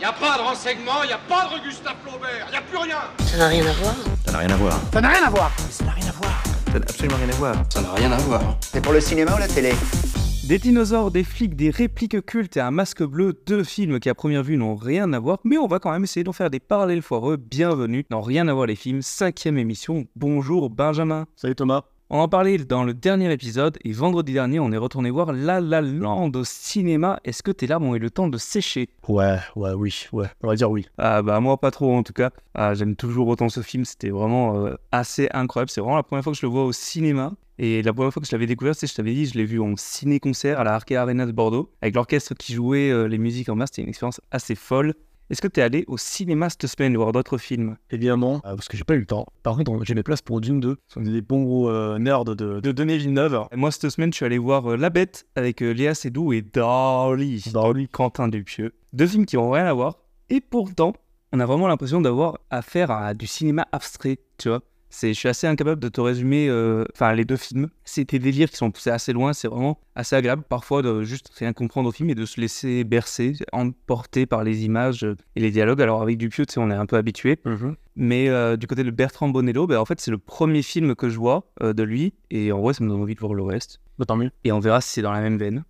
Y a pas de renseignements, y a pas de Gustave Flaubert, y a plus rien Ça n'a rien à voir. Ça n'a rien à voir. Ça n'a rien à voir. Ça n'a rien à voir. Ça n'a absolument rien à voir. Ça n'a rien à voir. C'est pour le cinéma ou la télé? Des dinosaures, des flics, des répliques cultes et un masque bleu, deux films qui à première vue n'ont rien à voir, mais on va quand même essayer d'en faire des parallèles foireux. Bienvenue dans Rien à voir les films, cinquième émission. Bonjour Benjamin. Salut Thomas. On en parlait dans le dernier épisode et vendredi dernier on est retourné voir La La Land au cinéma. Est-ce que tes larmes ont eu le temps de sécher? Ouais, ouais, oui, ouais, on va dire oui. Ah bah moi pas trop en tout cas. Ah, J'aime toujours autant ce film, c'était vraiment euh, assez incroyable. C'est vraiment la première fois que je le vois au cinéma. Et la première fois que je l'avais découvert, c'est, je t'avais dit, je l'ai vu en ciné-concert à la Arcade Arena de Bordeaux, avec l'orchestre qui jouait euh, les musiques en masse. C'était une expérience assez folle. Est-ce que tu es allé au cinéma cette semaine voir d'autres films? Évidemment, euh, parce que j'ai pas eu le temps. Par contre, on- j'ai mes places pour Dune 2. Ce sont des bons gros euh, nerds de, de Denis Villeneuve. Et Moi, cette semaine, je suis allé voir euh, La Bête avec Léa Seydoux et Dolly, Dolly. Quentin Dupieux. Deux films qui n'ont rien à voir. Et pourtant, on a vraiment l'impression d'avoir affaire à du cinéma abstrait, tu vois. C'est, je suis assez incapable de te résumer euh, enfin, les deux films. C'est des délires qui sont poussés assez loin. C'est vraiment assez agréable parfois de juste rien comprendre au film et de se laisser bercer, emporter par les images euh, et les dialogues. Alors avec Dupieux, tu sais, on est un peu habitué. Mais euh, du côté de Bertrand Bonello, ben, en fait, c'est le premier film que je vois euh, de lui. Et en vrai, ça me donne envie de voir le reste. Bah, tant mieux. Et on verra si c'est dans la même veine.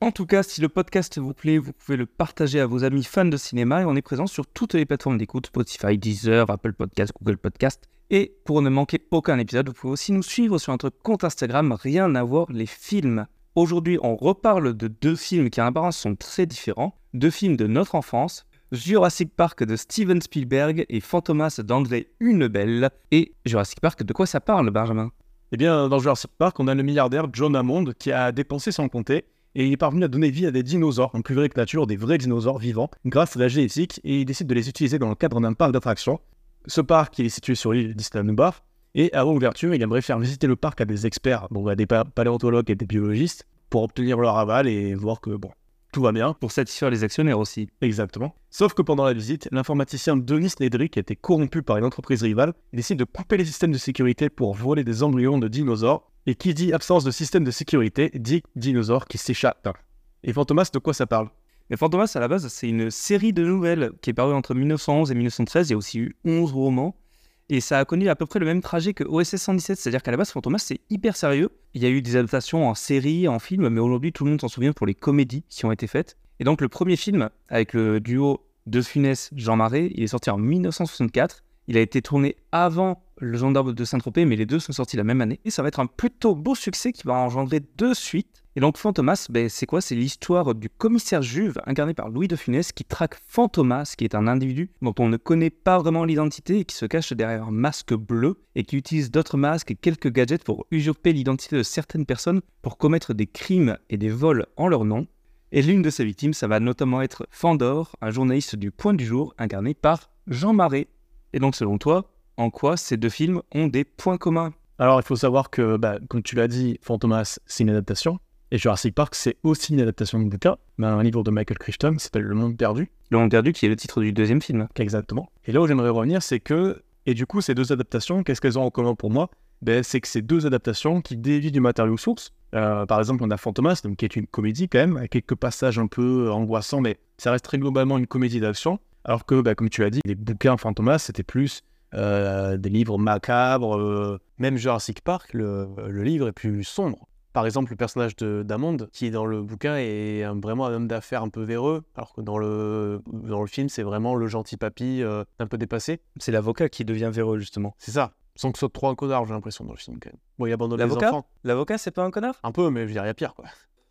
En tout cas, si le podcast vous plaît, vous pouvez le partager à vos amis fans de cinéma. Et on est présent sur toutes les plateformes d'écoute Spotify, Deezer, Apple Podcast, Google Podcast. Et pour ne manquer aucun épisode, vous pouvez aussi nous suivre sur notre compte Instagram Rien à voir les films. Aujourd'hui, on reparle de deux films qui en apparence sont très différents. Deux films de notre enfance. Jurassic Park de Steven Spielberg et Fantomas d'André Hunebelle. Et Jurassic Park, de quoi ça parle, Benjamin? Eh bien, dans Jurassic Park, on a le milliardaire John Hammond qui a dépensé sans compter et il est parvenu à donner vie à des dinosaures, en plus vrai que nature, des vrais dinosaures vivants, grâce à la génétique, et il décide de les utiliser dans le cadre d'un parc d'attractions. Ce parc, il est situé sur l'île d'Island Bar, et avant l'ouverture, il aimerait faire visiter le parc à des experts, donc à des pa- paléontologues et des biologistes, pour obtenir leur aval et voir que, bon, tout va bien. Pour satisfaire les actionnaires aussi. Exactement. Sauf que pendant la visite, l'informaticien Denis Nedrick a été corrompu par une entreprise rivale décide de couper les systèmes de sécurité pour voler des embryons de dinosaures. Et qui dit absence de système de sécurité dit dinosaure qui s'échappe. Et Fantomas, de quoi ça parle? Mais Fantomas, à la base, c'est une série de nouvelles qui est parue entre 1911 et 1913. Il y a aussi eu 11 romans. Et ça a connu à peu près le même trajet que OSS 117. C'est-à-dire qu'à la base, Fantomas, c'est hyper sérieux. Il y a eu des adaptations en série, en film, mais aujourd'hui, tout le monde s'en souvient pour les comédies qui ont été faites. Et donc, le premier film, avec le duo De Funès, Jean Marais, il est sorti en 1964. Il a été tourné avant Le Gendarme de Saint-Tropez, mais les deux sont sortis la même année. Et ça va être un plutôt beau succès qui va engendrer deux suites. Et donc Fantomas, ben, c'est quoi? C'est l'histoire du commissaire Juve, incarné par Louis de Funès, qui traque Fantomas, qui est un individu dont on ne connaît pas vraiment l'identité et qui se cache derrière un masque bleu et qui utilise d'autres masques et quelques gadgets pour usurper l'identité de certaines personnes pour commettre des crimes et des vols en leur nom. Et l'une de ses victimes, ça va notamment être Fandor, un journaliste du Point du Jour, incarné par Jean Marais. Et donc selon toi, en quoi ces deux films ont des points communs? Alors, il faut savoir que, bah, comme tu l'as dit, Fantomas, c'est une adaptation. Et Jurassic Park, c'est aussi une adaptation de bouquin, mais un livre de Michael Crichton qui s'appelle Le Monde Perdu. Le Monde perdu, qui est le titre du deuxième film. Exactement. Et là où j'aimerais revenir, c'est que, et du coup, ces deux adaptations, qu'est-ce qu'elles ont en commun pour moi? Ben, C'est que ces deux adaptations qui dévient du matériau source. Euh, par exemple, on a Fantomas, donc, qui est une comédie quand même, avec quelques passages un peu angoissants, mais ça reste très globalement une comédie d'action. Alors que, ben, comme tu l'as dit, les bouquins Fantomas, c'était plus euh, des livres macabres. euh, Même Jurassic Park, le, le livre est plus sombre. Par exemple, le personnage de d'Amond, qui dans le bouquin est un- vraiment un homme d'affaires un peu véreux, alors que dans le, dans le film, c'est vraiment le gentil papy euh, un peu dépassé. C'est l'avocat qui devient véreux, justement. C'est ça. Sans que ce soit trop un connard, j'ai l'impression, dans le film, quand même. Bon, il abandonne les L'avocat? enfants. L'avocat, c'est pas un connard? Un peu, mais je veux dire, il y a pire, quoi.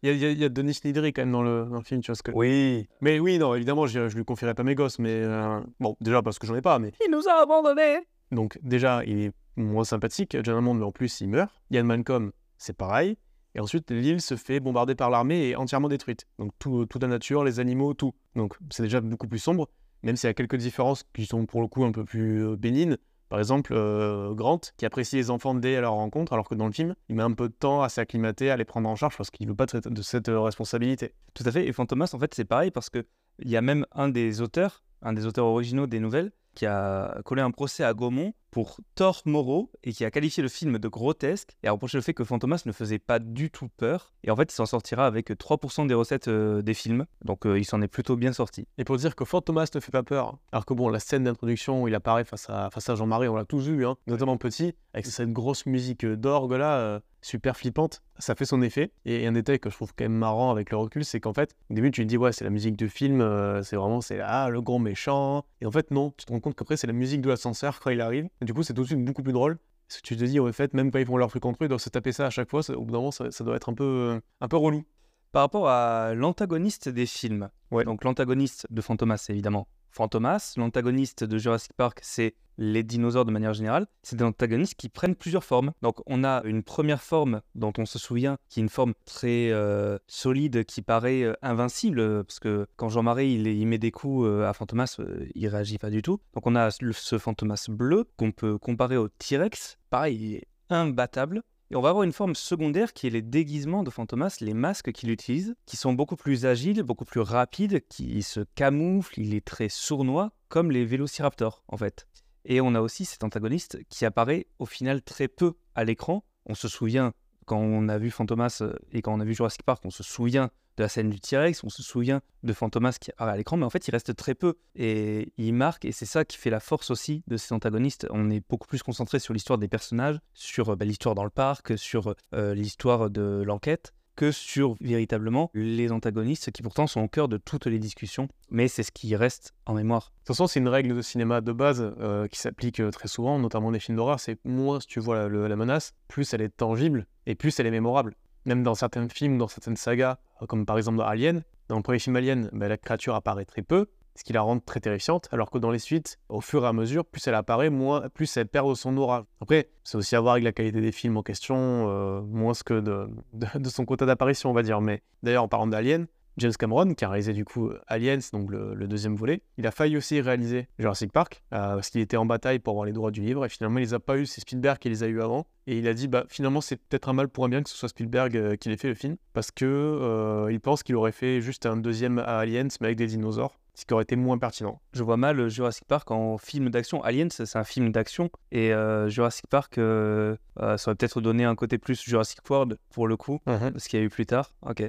Il y a, il y Denis Nedry, quand même, dans le, dans le film, tu vois ce que... Oui. Mais oui, non, évidemment, je, je lui confierai pas mes gosses, mais... euh, Bon, déjà, parce que j'en ai pas, mais... Il nous a abandonnés Donc, déjà, il est moins sympathique, John Hammond, mais en plus, il meurt. Ian Malcolm, c'est pareil. Et ensuite, l'île se fait bombarder par l'armée et entièrement détruite. Donc, tout, toute la nature, les animaux, tout. Donc, c'est déjà beaucoup plus sombre, même s'il y a quelques différences qui sont pour le coup un peu plus euh, bénignes. Par exemple, euh, Grant, qui apprécie les enfants dès leur rencontre, alors que dans le film, il met un peu de temps à s'acclimater, à les prendre en charge, parce qu'il veut pas de cette, euh, responsabilité. Tout à fait. Et Fantomas, en fait, c'est pareil parce que il y a même un des auteurs, un des auteurs originaux des nouvelles, qui a collé un procès à Gaumont pour tort moraux et qui a qualifié le film de grotesque et a reproché le fait que Fantomas ne faisait pas du tout peur. Et en fait, il s'en sortira avec 3% des recettes euh, des films. Donc euh, il s'en est plutôt bien sorti. Et pour dire que Fantomas ne fait pas peur, alors que bon, la scène d'introduction où il apparaît face à, face à Jean-Marie, on l'a tous vu, hein, notamment petit, avec cette grosse musique d'orgue là, euh, super flippante, ça fait son effet. Et un détail que je trouve quand même marrant avec le recul, c'est qu'en fait, au début, tu te dis, ouais, c'est la musique de film, c'est vraiment, c'est ah, le grand méchant. Et en fait, non, tu te rends compte qu'après, c'est la musique de l'ascenseur quand il arrive. Et du coup, c'est tout de suite beaucoup plus drôle. Parce que tu te dis, en fait, même quand ils font leur truc entre eux, ils doivent se taper ça à chaque fois. ça- Au bout d'un moment, ça, ça doit être un peu, euh, un peu relou. Par rapport à l'antagoniste des films, Ouais. donc l'antagoniste de Fantomas, c'est évidemment Fantomas. L'antagoniste de Jurassic Park, c'est les dinosaures de manière générale. C'est des antagonistes qui prennent plusieurs formes. Donc on a une première forme dont on se souvient, qui est une forme très euh, solide, qui paraît euh, invincible, euh, parce que quand Jean-Marie il, il met des coups à Fantomas, il réagit pas du tout. Donc on a ce Fantomas bleu qu'on peut comparer au T-Rex. Pareil, il est imbattable. Et on va avoir une forme secondaire qui est les déguisements de Fantomas, les masques qu'il utilise, qui sont beaucoup plus agiles, beaucoup plus rapides, qui se camouflent, il est très sournois, comme les vélociraptors en fait. Et on a aussi cet antagoniste qui apparaît au final très peu à l'écran. On se souvient, quand on a vu Fantomas euh, et quand on a vu Jurassic Park, on se souvient de la scène du T-Rex, on se souvient de Fantomas qui apparaît à l'écran, mais en fait il reste très peu et il marque, et c'est ça qui fait la force aussi de ces antagonistes. On est beaucoup plus concentré sur l'histoire des personnages, sur bah, l'histoire dans le parc, sur euh, l'histoire de l'enquête, que sur véritablement les antagonistes qui pourtant sont au cœur de toutes les discussions, mais c'est ce qui reste en mémoire. De toute façon, c'est une règle de cinéma de base euh, qui s'applique euh, très souvent, notamment les films d'horreur. C'est moins tu vois la, menace, plus elle est tangible et plus elle est mémorable. Même dans certains films, dans certaines sagas, comme par exemple dans Alien, dans le premier film Alien, ben, la créature apparaît très peu, ce qui la rend très terrifiante, alors que dans les suites, au fur et à mesure, plus elle apparaît, moins, plus elle perd son aura. Après, c'est aussi à voir avec la qualité des films en question, euh, moins que de son quota d'apparition, on va dire. Mais d'ailleurs, en parlant d'Alien, James Cameron, qui a réalisé du coup Aliens, donc le, le deuxième volet, il a failli aussi réaliser Jurassic Park, euh, parce qu'il était en bataille pour avoir les droits du livre, et finalement il les a pas eu, c'est Spielberg qui les a eu avant, et il a dit bah finalement c'est peut-être un mal pour un bien que ce soit Spielberg euh, qui l'ait fait le film, parce que euh, il pense qu'il aurait fait juste un deuxième à Aliens, mais avec des dinosaures, ce qui aurait été moins pertinent. Je vois mal Jurassic Park en film d'action. Aliens, c'est un film d'action. Et euh, Jurassic Park, euh, euh, ça aurait peut-être donné un côté plus Jurassic World pour le coup, ce qu'il y a eu plus tard. Ok.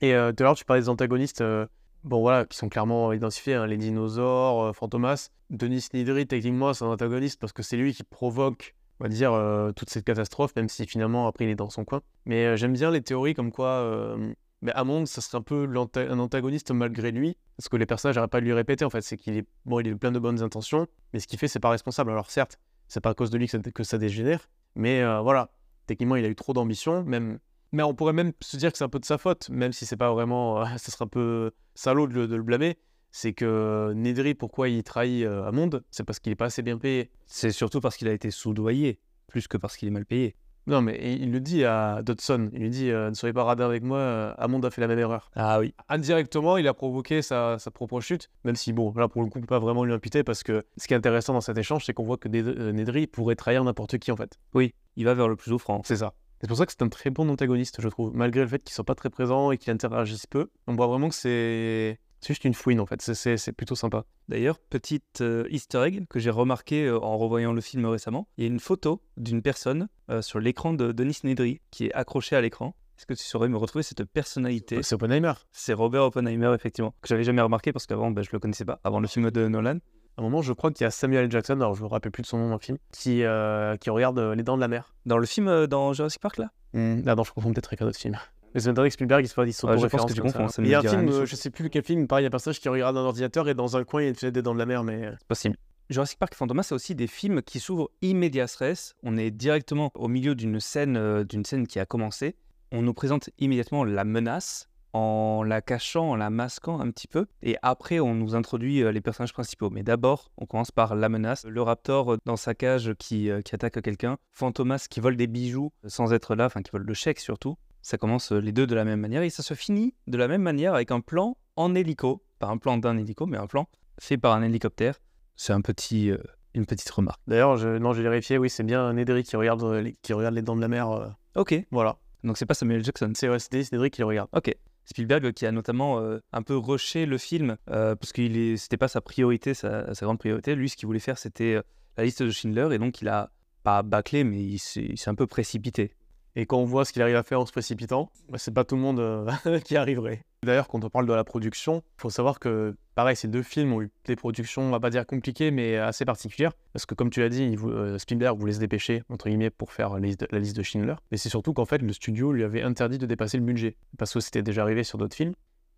Et euh, tout à l'heure, tu parlais des antagonistes, euh, bon voilà, qui sont clairement identifiés, hein, les dinosaures, euh, Fantomas. Denis Nidri, techniquement, c'est un antagoniste parce que c'est lui qui provoque, on va dire, euh, toute cette catastrophe, même si finalement, après, il est dans son coin. Mais j'aime bien les théories comme quoi mais Hammond, ça serait un peu un antagoniste malgré lui, parce que les personnages n'arrêtent pas de lui répéter, en fait, c'est qu'il est, bon, est plein de bonnes intentions, mais ce qu'il fait, c'est pas responsable. Alors certes, c'est pas à cause de lui que ça, dégénère, mais voilà, techniquement, il a eu trop d'ambition, même mais on pourrait même se dire que c'est un peu de sa faute, même si c'est pas vraiment. euh, ça serait un peu salaud de le, de le blâmer. C'est que Nedry, pourquoi il trahit euh, Hammond C'est parce qu'il est pas assez bien payé. C'est surtout parce qu'il a été soudoyé, plus que parce qu'il est mal payé. Non, mais il le dit à Dodson. Il lui dit euh, Ne soyez pas radin avec moi, euh, Hammond a fait la même erreur. Ah oui. Indirectement, il a provoqué sa, sa propre chute, même si, bon, là pour le coup, on peut pas vraiment lui imputer parce que ce qui est intéressant dans cet échange, c'est qu'on voit que Ned- euh, Nedry pourrait trahir n'importe qui en fait. Oui, il va vers le plus offrant. C'est ça. C'est pour ça que c'est un très bon antagoniste, je trouve, malgré le fait qu'il soit pas très présent et qu'il interagisse peu. On voit vraiment que c'est c'est juste une fouine en fait. C'est plutôt sympa. D'ailleurs, petite euh, easter egg que j'ai remarqué euh, en revoyant le film récemment, il y a une photo d'une personne euh, sur l'écran de Denis Nedry qui est accrochée à l'écran. Est-ce que tu saurais me retrouver cette personnalité C'est Oppenheimer. C'est Robert Oppenheimer, effectivement, que j'avais jamais remarqué parce qu'avant, ben, je le connaissais pas, avant le film de Nolan. À un moment, je crois qu'il y a Samuel L. Jackson, alors je me rappelle plus de son nom dans le film, qui, euh, qui regarde euh, Les Dents de la Mer. Dans le film, euh, dans Jurassic Park, là? Ah non, je confonds peut-être avec un autre film. Mais c'est Spielberg, se ils sont Ouais, je pense que tu comme confonds, ça. ça me Il y a un film, je sais plus quel film, pareil, il y a un personnage qui regarde un ordinateur et dans un coin, il y a une fenêtre des Dents de la Mer, mais. C'est possible. Jurassic Park et Fantomas, c'est aussi des films qui s'ouvrent immédiat res. On est directement au milieu d'une scène, d'une scène qui a commencé. On nous présente immédiatement la menace en la cachant, en la masquant un petit peu. Et après, on nous introduit euh, les personnages principaux. Mais d'abord, on commence par la menace. Le raptor euh, dans sa cage qui, euh, qui attaque quelqu'un. Fantomas qui vole des bijoux sans être là, enfin qui vole le chèque surtout. Ça commence les deux de la même manière et ça se finit de la même manière avec un plan en hélico. Pas un plan d'un hélico, mais un plan fait par un hélicoptère. C'est un petit, euh, une petite remarque. D'ailleurs, je... non, j'ai vérifié, oui, c'est bien Nedry qui regarde, euh, les... qui regarde Les Dents de la Mer. euh, Ok, Voilà. donc c'est pas Samuel Jackson. C'est ouais, Nedry qui le regarde. Ok. Spielberg qui a notamment euh, un peu rushé le film euh, parce que c'était pas sa priorité, sa, sa grande priorité. Lui, ce qu'il voulait faire, c'était euh, la liste de Schindler et donc il a pas bâclé, mais il s'est un peu précipité. Et quand on voit ce qu'il arrive à faire en se précipitant, bah, c'est pas tout le monde euh, qui arriverait. D'ailleurs, quand on parle de la production, il faut savoir que, pareil, ces deux films ont eu des productions, on va pas dire compliquées, mais assez particulières. Parce que, comme tu l'as dit, euh, Spielberg voulait se dépêcher, entre guillemets, pour faire la liste, de Schindler. Mais c'est surtout qu'en fait, le studio lui avait interdit de dépasser le budget. Parce que c'était déjà arrivé sur d'autres films.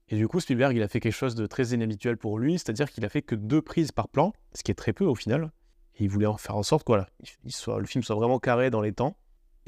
Et du coup, Spielberg, il a fait quelque chose de très inhabituel pour lui, c'est-à-dire qu'il a fait que deux prises par plan, ce qui est très peu au final. Et il voulait en faire en sorte que voilà, le film soit vraiment carré dans les temps.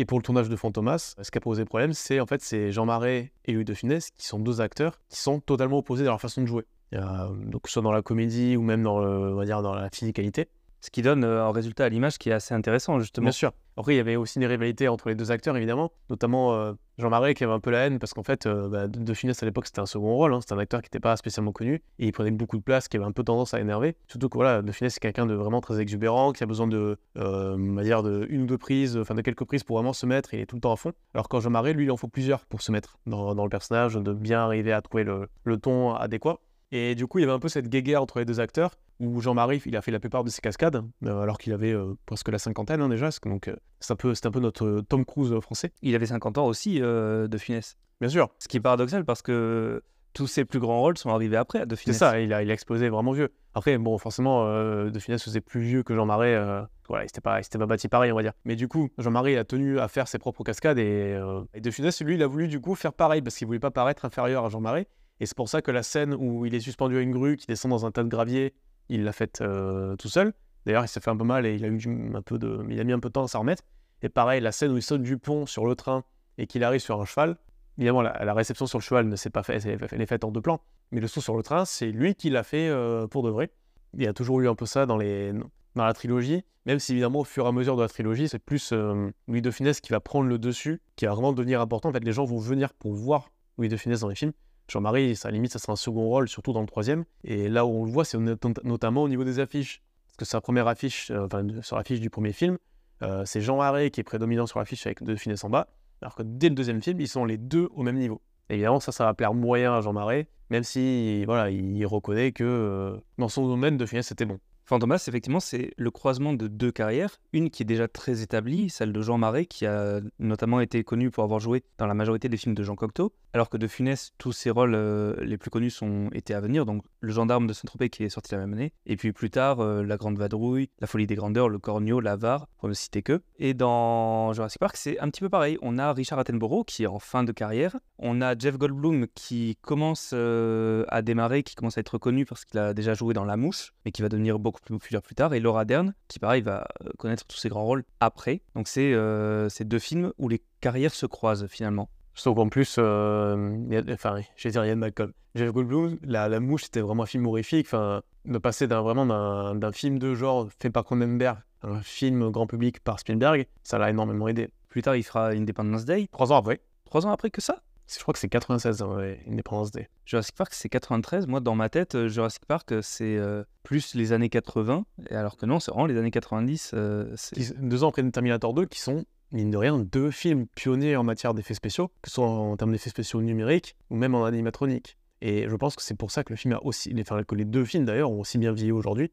Et pour le tournage de Fantomas, ce qui a posé problème, c'est en fait c'est Jean Marais et Louis de Funès qui sont deux acteurs qui sont totalement opposés dans leur façon de jouer. Euh, donc soit dans la comédie ou même dans, dans la physicalité. Ce qui donne euh, un résultat à l'image qui est assez intéressant, justement. Bien sûr. Après, il y avait aussi des rivalités entre les deux acteurs, évidemment. Notamment euh, Jean Marais qui avait un peu la haine parce qu'en fait, euh, bah, De Funès à l'époque, c'était un second rôle. hein. C'était un acteur qui n'était pas spécialement connu et il prenait beaucoup de place, qui avait un peu tendance à énerver. Surtout que voilà, De Funès, c'est quelqu'un de vraiment très exubérant, qui a besoin de, de une ou deux prises, enfin de quelques prises pour vraiment se mettre. Il est tout le temps à fond. Alors quand Jean Marais, lui, il en faut plusieurs pour se mettre dans, le personnage, de bien arriver à trouver le ton adéquat. Et du coup, il y avait un peu cette guéguerre entre les deux acteurs, où Jean-Marie, il a fait la plupart de ses cascades, euh, alors qu'il avait euh, presque la cinquantaine hein, déjà. Donc, euh, c'est un, peu- c'est un peu notre Tom Cruise français. Il avait 50 ans aussi, de Funès. Bien sûr, Ce qui est paradoxal parce que tous ses plus grands rôles sont arrivés après, de c'est Funès. ça, il a, il a explosé vraiment vieux. Après, bon, forcément, De Funès faisait plus vieux que Jean-Marie. euh, voilà, il s'était pas, il s'était pas bâti pareil, on va dire. Mais du coup, Jean-Marie a tenu à faire ses propres cascades et, et De Funès, lui, il a voulu du coup faire pareil parce qu'il voulait pas paraître inférieur à Jean-Marie. Et c'est pour ça que la scène où il est suspendu à une grue, qui descend dans un tas de gravier, il l'a faite euh, tout seul. D'ailleurs, il s'est fait un peu mal et il a eu un peu de, mis un peu de temps à s'en remettre. Et pareil, la scène où il saute du pont sur le train et qu'il arrive sur un cheval. Évidemment, la, la réception sur le cheval ne s'est pas faite, elle est faite en deux plans. Mais le saut sur le train, c'est lui qui l'a fait euh, pour de vrai. Il y a toujours eu un peu ça dans, les, dans la trilogie, même si évidemment au fur et à mesure de la trilogie, c'est plus euh, Louis de Funès qui va prendre le dessus, qui va vraiment devenir important. En fait, les gens vont venir pour voir Louis de Funès dans les films. Jean-Marie, ça limite, ça sera un second rôle, surtout dans le troisième. Et là où on le voit, c'est not- notamment au niveau des affiches. Parce que sa première affiche, euh, enfin, sur l'affiche du premier film, euh, c'est Jean Haré qui est prédominant sur l'affiche avec De Funès en bas. Alors que dès le deuxième film, ils sont les deux au même niveau. Évidemment, ça, ça va plaire moyen à Jean Marais, même si voilà, il reconnaît que euh, dans son domaine, De Funès c'était bon. Fantomas, effectivement, c'est le croisement de deux carrières. Une qui est déjà très établie, celle de Jean Marais, qui a notamment été connu pour avoir joué dans la majorité des films de Jean Cocteau, alors que de Funès, tous ses rôles euh, les plus connus sont étaient à venir, donc Le Gendarme de Saint-Tropez qui est sorti la même année, et puis plus tard, euh, La Grande Vadrouille, La Folie des Grandeurs, Le Cornio, L'Avare, pour ne citer que. Et dans Jurassic Park, c'est un petit peu pareil. On a Richard Attenborough qui est en fin de carrière, on a Jeff Goldblum qui commence euh, à démarrer, qui commence à être connu parce qu'il a déjà joué dans La Mouche, mais qui va devenir beaucoup plus populaire plus tard, et Laura Dern, qui pareil va euh, connaître tous ses grands rôles après. Donc c'est euh, ces deux films où les carrières se croisent finalement. Sauf qu'en plus, euh, y a- enfin, je vais dire Ian Malcolm. Jeff Goldblum, la, la mouche, c'était vraiment un film horrifique. Enfin, de passer d'un vraiment d'un d'un film de genre fait par Cronenberg à un film grand public par Spielberg, ça l'a énormément aidé. Plus tard, il fera Independence Day. Trois ans après, Trois ans après que ça je crois que c'est 96, hein, ouais, Independence Day. Jurassic Park, c'est 93. Moi, dans ma tête, euh, Jurassic Park, euh, c'est euh, plus les années 80. Et alors que non, c'est vraiment les années 90. euh, c'est- Qui- deux ans après Terminator 2, qui sont, mine de rien, deux films pionniers en matière d'effets spéciaux, que ce soit en termes d'effets spéciaux numériques ou même en animatronique. Et je pense que c'est pour ça que le film a aussi, enfin, que les deux films d'ailleurs ont aussi bien vieilli aujourd'hui.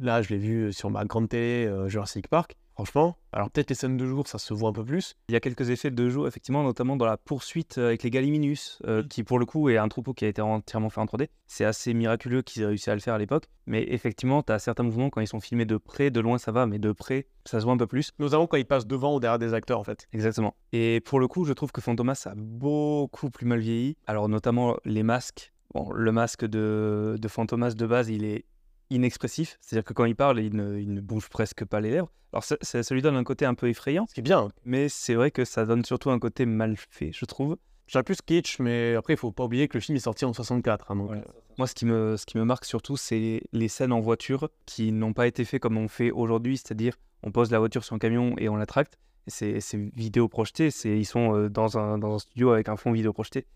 Là, je l'ai vu sur ma grande télé, euh, Jurassic Park. Franchement, alors peut-être les scènes de jour, ça se voit un peu plus. Il y a quelques effets de jour, effectivement, notamment dans la poursuite euh, avec les Gallimimus, euh, qui pour le coup est un troupeau qui a été entièrement fait en 3D. C'est assez miraculeux qu'ils aient réussi à le faire à l'époque. Mais effectivement, tu as certains mouvements quand ils sont filmés de près, de loin ça va, mais de près, ça se voit un peu plus. Notamment quand ils passent devant ou derrière des acteurs, en fait. Exactement. Et pour le coup, je trouve que Fantomas a beaucoup plus mal vieilli. Alors, notamment les masques. Bon, le masque de, de Fantomas de base, il est inexpressif. C'est-à-dire que quand il parle, il ne, il ne bouge presque pas les lèvres. Alors, ça, ça- ça lui donne un côté un peu effrayant. Ce qui est bien. Mais c'est vrai que ça donne surtout un côté mal fait, je trouve. Dirais plus kitsch, mais après, il faut pas oublier que le film est sorti en 64. hein, donc, Voilà. euh, Moi, ce qui me, ce qui me marque surtout, c'est les scènes en voiture qui n'ont pas été faites comme on fait aujourd'hui, c'est-à-dire on pose la voiture sur un camion et on la tracte. C'est vidéo projeté, c'est ils sont euh, dans un, dans un studio avec un fond vidéo projeté.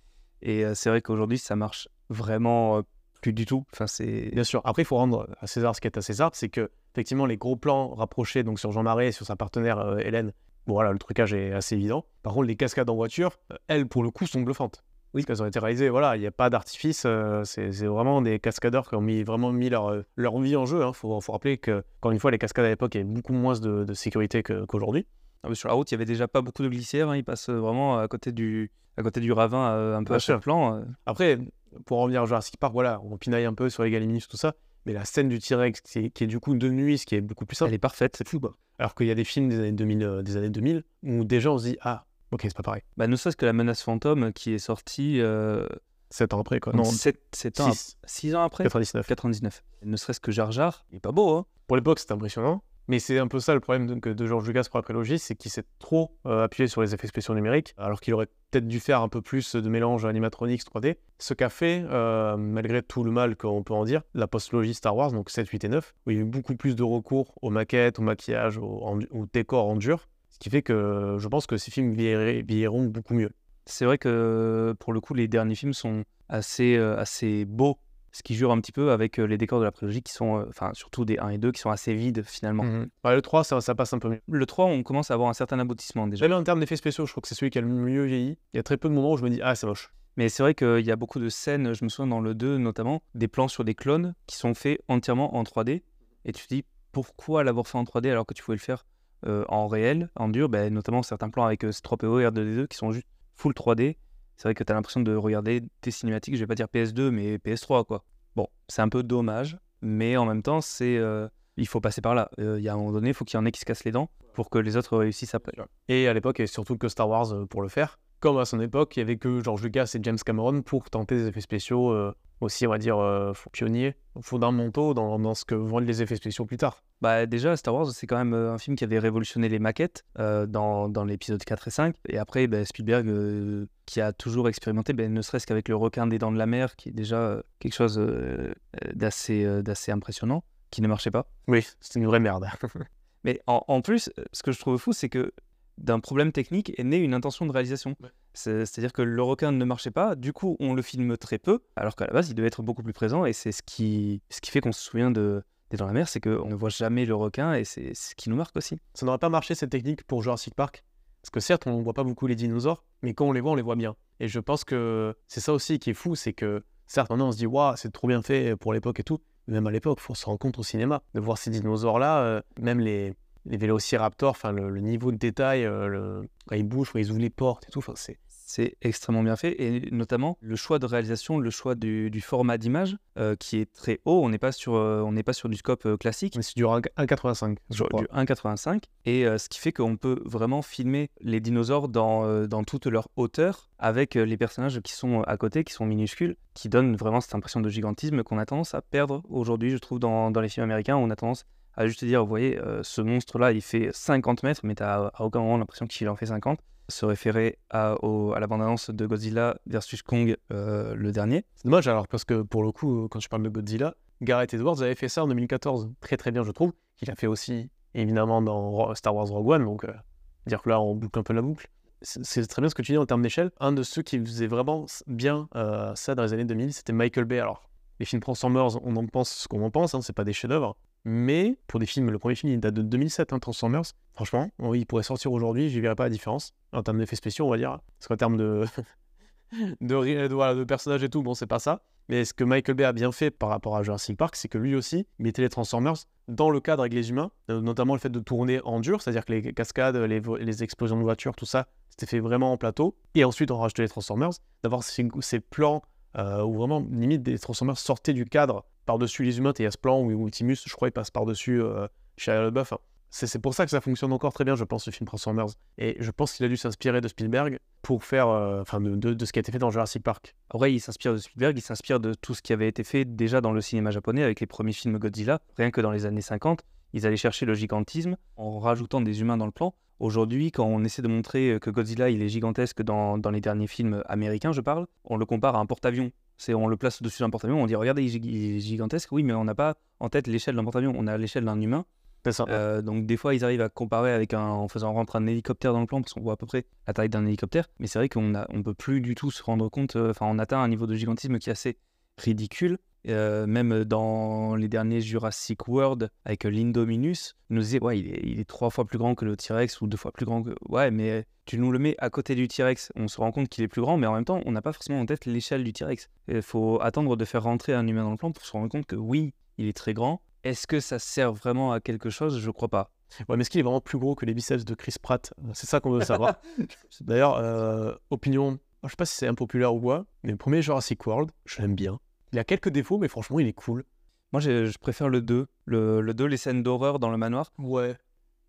Et euh, c'est vrai qu'aujourd'hui, ça marche vraiment plus du tout. Enfin, c'est Bien sûr. Après, il faut rendre à César ce qui est à César, c'est que effectivement les gros plans rapprochés donc sur Jean Marais et sur sa partenaire euh, Hélène, bon voilà, le trucage est assez évident. Par contre, les cascades en voiture, euh, elles pour le coup sont bluffantes. Parce qu'elles ont été réalisées, voilà, il n'y a pas d'artifice, euh, c'est c'est vraiment des cascadeurs qui ont mis, vraiment mis leur, euh, leur vie en jeu. Il faut, faut rappeler que, encore une fois, les cascades à l'époque, il y avait beaucoup moins de, de sécurité que- qu'aujourd'hui. Ah, sur la route, il y avait déjà pas beaucoup de glissières. hein, Ils passent vraiment à côté du, à côté du ravin, euh, un peu à chaque sûr. plan. euh. Après, pour en revenir à Jurassic Park, voilà, on pinaille un peu sur les Galiminus, tout ça, mais la scène du T-Rex qui, est- qui est du coup de nuit, ce qui est beaucoup plus simple, Elle est parfaite. c'est fou, quoi. Alors qu'il y a des films des années 2000, euh, des années 2000 où déjà on se dit, ah, ok, c'est pas pareil. Bah, ne serait-ce que la menace fantôme qui est sortie euh, 7 ans après, quoi. Non, 7, ans, 6, 6 ans après? 99. 99. Ne serait-ce que Jar Jar, il est pas beau, hein Pour l'époque, c'était impressionnant. Mais c'est un peu ça le problème de, de George Lucas pour la prélogie, c'est qu'il s'est trop euh, appuyé sur les effets spéciaux numériques, alors qu'il aurait peut-être dû faire un peu plus de mélange animatronics 3D. Ce qu'a fait, euh, malgré tout le mal qu'on peut en dire, la post-logie Star Wars, donc 7, 8 et 9, où il y a eu beaucoup plus de recours aux maquettes, au maquillage, au, en- au décor en dur, ce qui fait que je pense que ces films vieilliront beaucoup mieux. C'est vrai que pour le coup, les derniers films sont assez, euh, assez beaux, ce qui jure un petit peu avec euh, les décors de la prélogie qui sont, euh, enfin surtout des 1 et 2 qui sont assez vides finalement. Ouais, le 3, ça, ça passe un peu mieux. Le 3, on commence à avoir un certain aboutissement déjà. Même en termes d'effets spéciaux, je trouve que c'est celui qui a le mieux vieilli. Il y a très peu de moments où je me dis, ah, c'est moche. Mais c'est vrai qu'il y a beaucoup de scènes, je me souviens dans le 2 notamment, des plans sur des clones qui sont faits entièrement en 3D. Et tu te dis, pourquoi l'avoir fait en 3D alors que tu pouvais le faire euh, en réel, en dur? Ben, Notamment certains plans avec euh, C3PO et R2D2 qui sont juste full 3D. C'est vrai que tu as l'impression de regarder des cinématiques, je vais pas dire PS2, mais PS3, quoi. Bon, c'est un peu dommage, mais en même temps, c'est... euh, il faut passer par là. Euh, Il y a un moment donné, il faut qu'il y en ait qui se cassent les dents pour que les autres réussissent après. Et à l'époque, avait surtout que Star Wars euh, pour le faire. Comme à son époque, il y avait que George Lucas et James Cameron pour tenter des effets spéciaux aussi, on va dire, euh, pionniers, fondamentaux dans, dans ce que vont être les effets spéciaux plus tard. Bah déjà, Star Wars, c'est quand même euh, un film qui avait révolutionné les maquettes euh, dans, dans l'épisode 4 et 5. Et après, bah, Spielberg, euh, qui a toujours expérimenté, bah, ne serait-ce qu'avec le requin des dents de la mer, qui est déjà euh, quelque chose d'assez euh, d'assez impressionnant, qui ne marchait pas. Oui, c'était une vraie merde. Mais en, en plus, ce que je trouve fou, c'est que d'un problème technique est née une intention de réalisation. Ouais. C'est- C'est-à-dire que le requin ne marchait pas, du coup on le filme très peu, alors qu'à la base il devait être beaucoup plus présent, et c'est ce qui, ce qui fait qu'on se souvient de des dans la mer, c'est qu'on ne voit jamais le requin, et c'est ce qui nous marque aussi. Ça n'aurait pas marché cette technique pour Jurassic Park? Parce que certes, on ne voit pas beaucoup les dinosaures, mais quand on les voit, on les voit bien. Et je pense que c'est ça aussi qui est fou, c'est que certes, on se dit, waouh, c'est trop bien fait pour l'époque et tout. Mais même à l'époque, faut se rendre compte au cinéma, de voir ces dinosaures-là, euh, même les, les vélociraptors, le, niveau de détail, euh, quand ils bougent, quand ils ouvrent les portes et tout, c'est. C'est extrêmement bien fait, et notamment le choix de réalisation, le choix du, du format d'image, euh, qui est très haut, on n'est pas, sur, euh, on n'est pas sur du scope euh, classique, Mais c'est du 1,85. je sur crois. du 1,85 et ce qui fait qu'on peut vraiment filmer les dinosaures dans, dans toute leur hauteur avec les personnages qui sont à côté, qui sont minuscules, qui donnent vraiment cette impression de gigantisme qu'on a tendance à perdre aujourd'hui, je trouve, dans, dans les films américains, on a tendance à juste dire, vous voyez, euh, ce monstre-là, il fait 50 mètres, mais t'as à aucun moment l'impression qu'il en fait 50. Se référer à, à la bande-annonce de Godzilla versus Kong, euh, le dernier. C'est dommage alors, parce que pour le coup, quand je parle de Godzilla, Gareth Edwards avait fait ça en 2014, très très bien, je trouve. Il a fait aussi, évidemment, dans Star Wars Rogue One, donc euh, dire que là, on boucle un peu la boucle. C'est très bien ce que tu dis en termes d'échelle. Un de ceux qui faisait vraiment bien euh, ça dans les années 2000, c'était Michael Bay. Alors, les films Transformers, on en pense ce qu'on en pense, hein, c'est pas des chefs-d'œuvre. Mais pour des films, le premier film, il date de 2007, hein, Transformers. Franchement, il pourrait sortir aujourd'hui, je verrais pas la différence. En termes d'effets spéciaux, on va dire. Parce qu'en termes de, voilà, de personnages et tout, bon, c'est pas ça. Mais ce que Michael Bay a bien fait par rapport à Jurassic Park, c'est que lui aussi mettait les Transformers dans le cadre avec les humains, euh, notamment le fait de tourner en dur, c'est-à-dire que les cascades, les, explosions de voitures, tout ça, c'était fait vraiment en plateau. Et ensuite, on rajoutait les Transformers, d'avoir ces, ces plans euh, où vraiment, limite, des Transformers sortaient du cadre par-dessus les humains. Et il ce plan où Optimus, je crois, il passe par-dessus euh, Shia LaBeouf. Enfin, c'est pour ça que ça fonctionne encore très bien, je pense, ce film Transformers. Et je pense qu'il a dû s'inspirer de Spielberg pour faire, euh, enfin, de, de- de ce qui a été fait dans Jurassic Park. Après, il s'inspire de Spielberg, il s'inspire de tout ce qui avait été fait déjà dans le cinéma japonais avec les premiers films Godzilla. Rien que dans les années 50, ils allaient chercher le gigantisme en rajoutant des humains dans le plan. Aujourd'hui, quand on essaie de montrer que Godzilla il est gigantesque dans, dans les derniers films américains, je parle, on le compare à un porte-avions. C'est, on le place au-dessus d'un porte-avions, on dit regardez, il est gigantesque, oui, mais on n'a pas en tête l'échelle d'un porte-avions, on a l'échelle d'un humain. Ça. Euh, donc des fois, ils arrivent à comparer avec un, en faisant rentrer un hélicoptère dans le plan parce qu'on voit à peu près la taille d'un hélicoptère. Mais c'est vrai qu'on on peut plus du tout se rendre compte. euh, Enfin, on atteint un niveau de gigantisme qui est assez ridicule. Euh, même dans les derniers Jurassic World avec l'Indominus, nous disait ouais, il est, il est trois fois plus grand que le T-Rex ou deux fois plus grand que. Ouais, mais tu nous le mets à côté du T-Rex, on se rend compte qu'il est plus grand, mais en même temps, on n'a pas forcément en tête l'échelle du T-Rex. Il faut attendre de faire rentrer un humain dans le plan pour se rendre compte que oui, il est très grand. Est-ce que ça sert vraiment à quelque chose? Je crois pas. Ouais, mais est-ce qu'il est vraiment plus gros que les biceps de Chris Pratt? C'est ça qu'on veut savoir. D'ailleurs, euh, opinion, je sais pas si c'est impopulaire ou quoi, mais le premier Jurassic World, je l'aime bien. Il a quelques défauts, mais franchement, il est cool. Moi, je, je préfère le 2. Le, le 2, les scènes d'horreur dans le manoir. Ouais.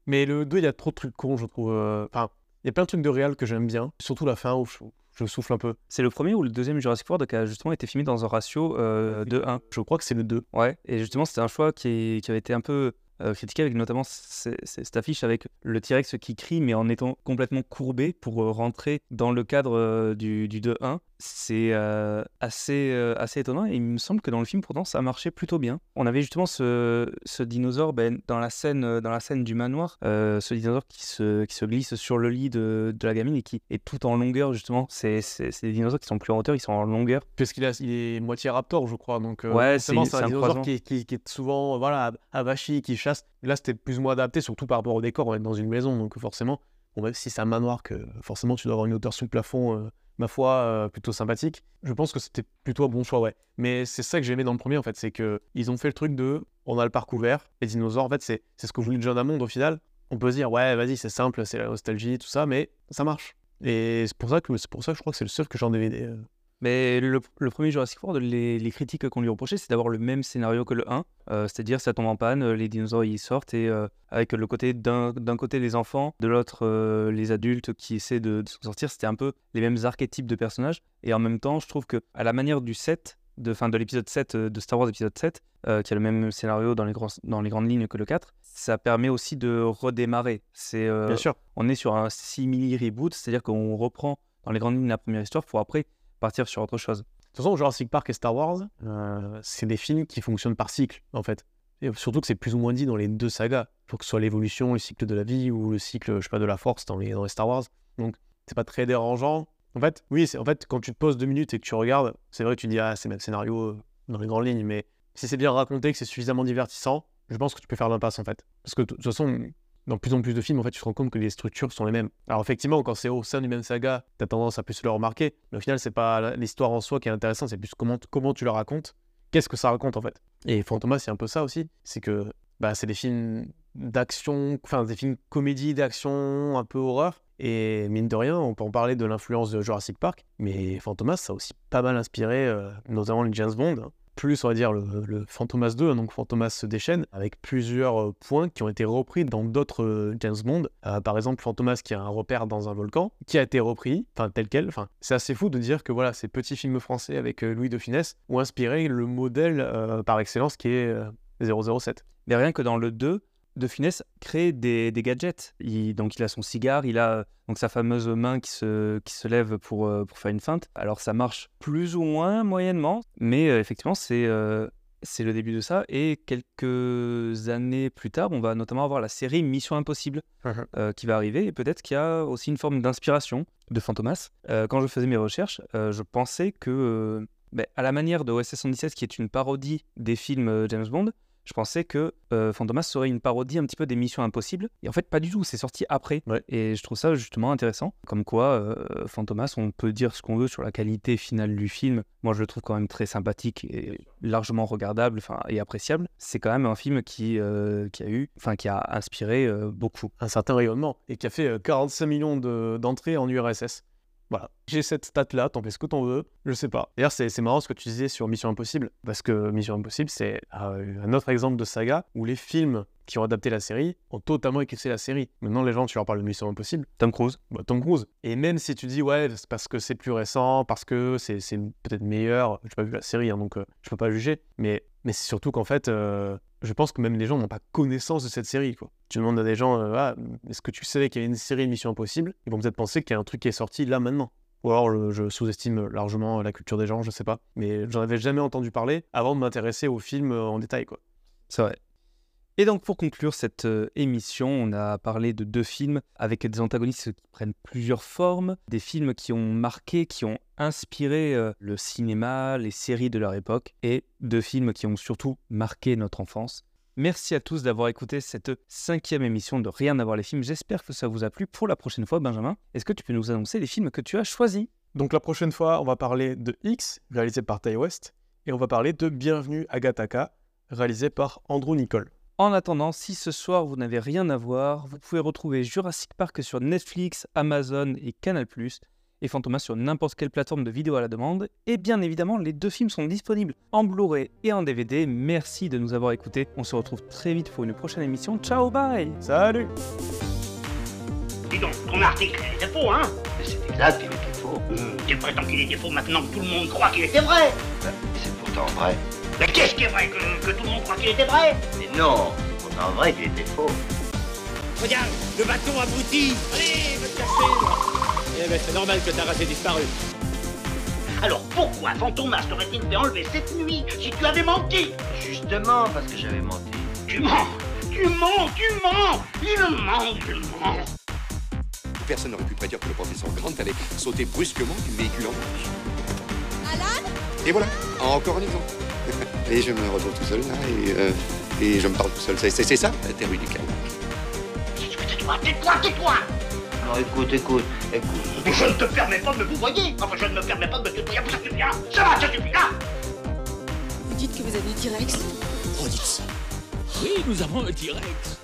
Mais le 2, il y a trop de trucs cons, je trouve. euh, Enfin, il y a plein de trucs de réel que j'aime bien. Surtout la fin où je, je souffle un peu. C'est le premier ou le deuxième Jurassic World qui a justement été filmé dans un ratio euh, de 1. Je crois que c'est le 2. Ouais, et justement, c'était un choix qui, qui avait été un peu euh, critiqué avec notamment cette affiche avec le T-Rex qui crie, mais en étant complètement courbé pour rentrer dans le cadre euh, du, du 2-1. C'est euh, assez, euh, assez étonnant et il me semble que dans le film, pourtant, ça marchait plutôt bien. On avait justement ce, ce dinosaure ben, dans, la scène, euh, dans la scène du manoir, euh, ce dinosaure qui se, qui se glisse sur le lit de, de la gamine et qui est tout en longueur, justement. C'est des dinosaures qui sont plus en hauteur, ils sont en longueur. Parce qu'il a- il est moitié raptor, je crois. Donc, Ouais, c'est- un dinosaure qui, est- qui- qui est souvent voilà, avachi, qui chasse. Là, c'était plus ou moins adapté, surtout par rapport au décor. On est dans une maison, donc forcément, bon, même si c'est un manoir, que forcément, tu dois avoir une hauteur sous le plafond, ma foi, euh, plutôt sympathique. Je pense que c'était plutôt un bon choix, ouais. Mais c'est ça que j'ai aimé dans le premier, en fait. C'est que ils ont fait le truc de on a le parc ouvert. Les dinosaures, en fait, c'est ce que voulait John Hammond au final. On peut se dire, ouais, vas-y, c'est simple, c'est la nostalgie, tout ça, mais ça marche. Et c'est pour ça que pour ça que je crois que c'est le seul que j'ai en DVD. euh. Mais le, le premier Jurassic World, les, les critiques qu'on lui reprochait, c'est d'avoir le même scénario que le 1. Euh, C'est-à-dire, ça tombe en panne, euh, les dinosaures ils sortent, et euh, avec le côté d'un côté les enfants, de l'autre euh, les adultes qui essaient de, de s'en sortir, c'était un peu les mêmes archétypes de personnages. Et en même temps, je trouve que à la manière du 7, de, fin, de l'épisode 7 euh, de Star Wars épisode 7, euh, qui a le même scénario dans les, grands, dans les grandes lignes que le 4, ça permet aussi de redémarrer. C'est euh, Bien sûr. on est sur un simili reboot, c'est-à-dire qu'on reprend dans les grandes lignes la première histoire pour après sur autre chose. De toute façon, Jurassic Park et Star Wars, euh, c'est des films qui fonctionnent par cycle, en fait. Et surtout que c'est plus ou moins dit dans les deux sagas. Il faut que ce soit l'évolution, le cycle de la vie ou le cycle, je sais pas, de la force dans les, dans les Star Wars. Donc, c'est pas très dérangeant. En fait, oui, c'est en fait, quand tu te poses deux minutes et que tu regardes, c'est vrai que tu dis, ah, c'est même scénario euh, dans les grandes lignes, mais si c'est bien raconté, que c'est suffisamment divertissant, je pense que tu peux faire l'impasse, en fait. Parce que, de toute façon, dans plus en plus de films, en fait, tu te rends compte que les structures sont les mêmes. Alors effectivement, quand c'est au sein d'une même saga, t'as tendance à plus le remarquer. Mais au final, c'est pas l'histoire en soi qui est intéressante, c'est plus comment, comment tu la racontes. Qu'est-ce que ça raconte en fait Et Fantomas, c'est un peu ça aussi. C'est que bah, c'est des films d'action, enfin des films comédie d'action, un peu horreur. Et mine de rien, on peut en parler de l'influence de Jurassic Park, mais Fantomas, ça a aussi pas mal inspiré, euh, notamment les James Bond. hein. Plus, on va dire, le, le Fantomas 2, donc Fantomas se déchaîne, avec plusieurs euh, points qui ont été repris dans d'autres euh, James Bond. Euh, par exemple, Fantomas qui a un repère dans un volcan, qui a été repris, enfin tel quel. Enfin, c'est assez fou de dire que voilà, ces petits films français avec Louis de Funès ont inspiré le modèle par excellence qui est euh, 007. Mais rien que dans le 2, De Funès crée des, des gadgets. Il, donc il a son cigare, il a donc sa fameuse main qui se, qui se lève pour, euh, pour faire une feinte. Alors ça marche plus ou moins moyennement, mais euh, effectivement c'est euh, c'est le début de ça. Et quelques années plus tard, on va notamment avoir la série Mission Impossible euh, qui va arriver. Et peut-être qu'il y a aussi une forme d'inspiration de Fantomas. Quand je faisais mes recherches, je pensais que, ben, à la manière de OSS 117, qui est une parodie des films James Bond, je pensais que euh, Fantomas serait une parodie un petit peu des Missions Impossibles. Et en fait, pas du tout. C'est sorti après. Ouais. Et je trouve ça justement intéressant. Comme quoi, euh, Fantomas, on peut dire ce qu'on veut sur la qualité finale du film. Moi, je le trouve quand même très sympathique et largement regardable et appréciable. C'est quand même un film qui, euh, qui a eu, enfin, qui a inspiré euh, beaucoup. un certain rayonnement et qui a fait euh, 45 millions de- d'entrées en URSS. Voilà. J'ai cette stat-là, t'en fais ce que t'en veux, je sais pas. D'ailleurs, c'est c'est marrant ce que tu disais sur Mission Impossible, parce que Mission Impossible, c'est euh, un autre exemple de saga où les films qui ont adapté la série ont totalement éclipsé la série. Maintenant, les gens, tu leur parles de Mission Impossible, Tom Cruise. bah, Tom Cruise. Et même si tu dis, ouais, c'est parce que c'est plus récent, parce que c'est c'est peut-être meilleur, j'ai pas vu la série, hein, donc euh, je peux pas juger, mais, mais c'est surtout qu'en fait, euh, je pense que même les gens n'ont pas connaissance de cette série. Quoi. Tu demandes à des gens, euh, ah, est-ce que tu savais qu'il y avait une série de Mission Impossible? Ils vont peut-être penser qu'il y a un truc qui est sorti là maintenant. Ou alors je, je sous-estime largement la culture des gens, je sais pas. Mais j'en avais jamais entendu parler avant de m'intéresser au film euh, en détail. Quoi. C'est vrai. Et donc pour conclure cette euh, émission, on a parlé de deux films avec des antagonistes qui prennent plusieurs formes, des films qui ont marqué, qui ont inspiré euh, le cinéma, les séries de leur époque, et deux films qui ont surtout marqué notre enfance. Merci à tous d'avoir écouté cette cinquième émission de Rien à voir les films. J'espère que ça vous a plu. Pour la prochaine fois, Benjamin, est-ce que tu peux nous annoncer les films que tu as choisis? Donc la prochaine fois, on va parler de X, réalisé par Ty West, et on va parler de Bienvenue à Gattaca, réalisé par Andrew Nicole. En attendant, si ce soir vous n'avez rien à voir, vous pouvez retrouver Jurassic Park sur Netflix, Amazon et Canal+, et Fantomas sur n'importe quelle plateforme de vidéo à la demande. Et bien évidemment, les deux films sont disponibles en Blu-ray et en DVD. Merci de nous avoir écoutés. On se retrouve très vite pour une prochaine émission. Ciao, bye Salut Dis donc, ton article était faux, hein? C'est exact, il était faux. Hum, Tu prétends qu'il était faux maintenant que tout le monde croit qu'il était vrai? Ben, C'est pourtant vrai. Mais qu'est-ce qui est vrai que, que tout le monde croit qu'il était vrai Mais non, c'est pourtant vrai qu'il était faux. Regarde, le bâton aboutit Allez, va te cacher Eh ben, c'est normal que ta race ait disparu. Alors pourquoi Fantomas t'aurait-il fait enlever cette nuit si tu avais menti Justement parce que j'avais menti. Tu mens Tu mens Tu mens Il ment Il ment Personne n'aurait pu prédire que le professeur Grant allait sauter brusquement du véhicule en marche. Alan? Et voilà, encore un exemple. Et je me retrouve tout seul là, et, euh, et je me parle tout seul. C'est, ça, la théorie du chaos. Tais-toi, tais-toi, tais-toi. Non, écoute, écoute, écoute. Mais je ne te permets pas de me vous voyer Enfin, je ne me permets pas de me tutoyer, ça suffit là Ça va, ça suffit là Vous dites que vous avez le T-Rex Oh, dites ça. Oui, nous avons un T-Rex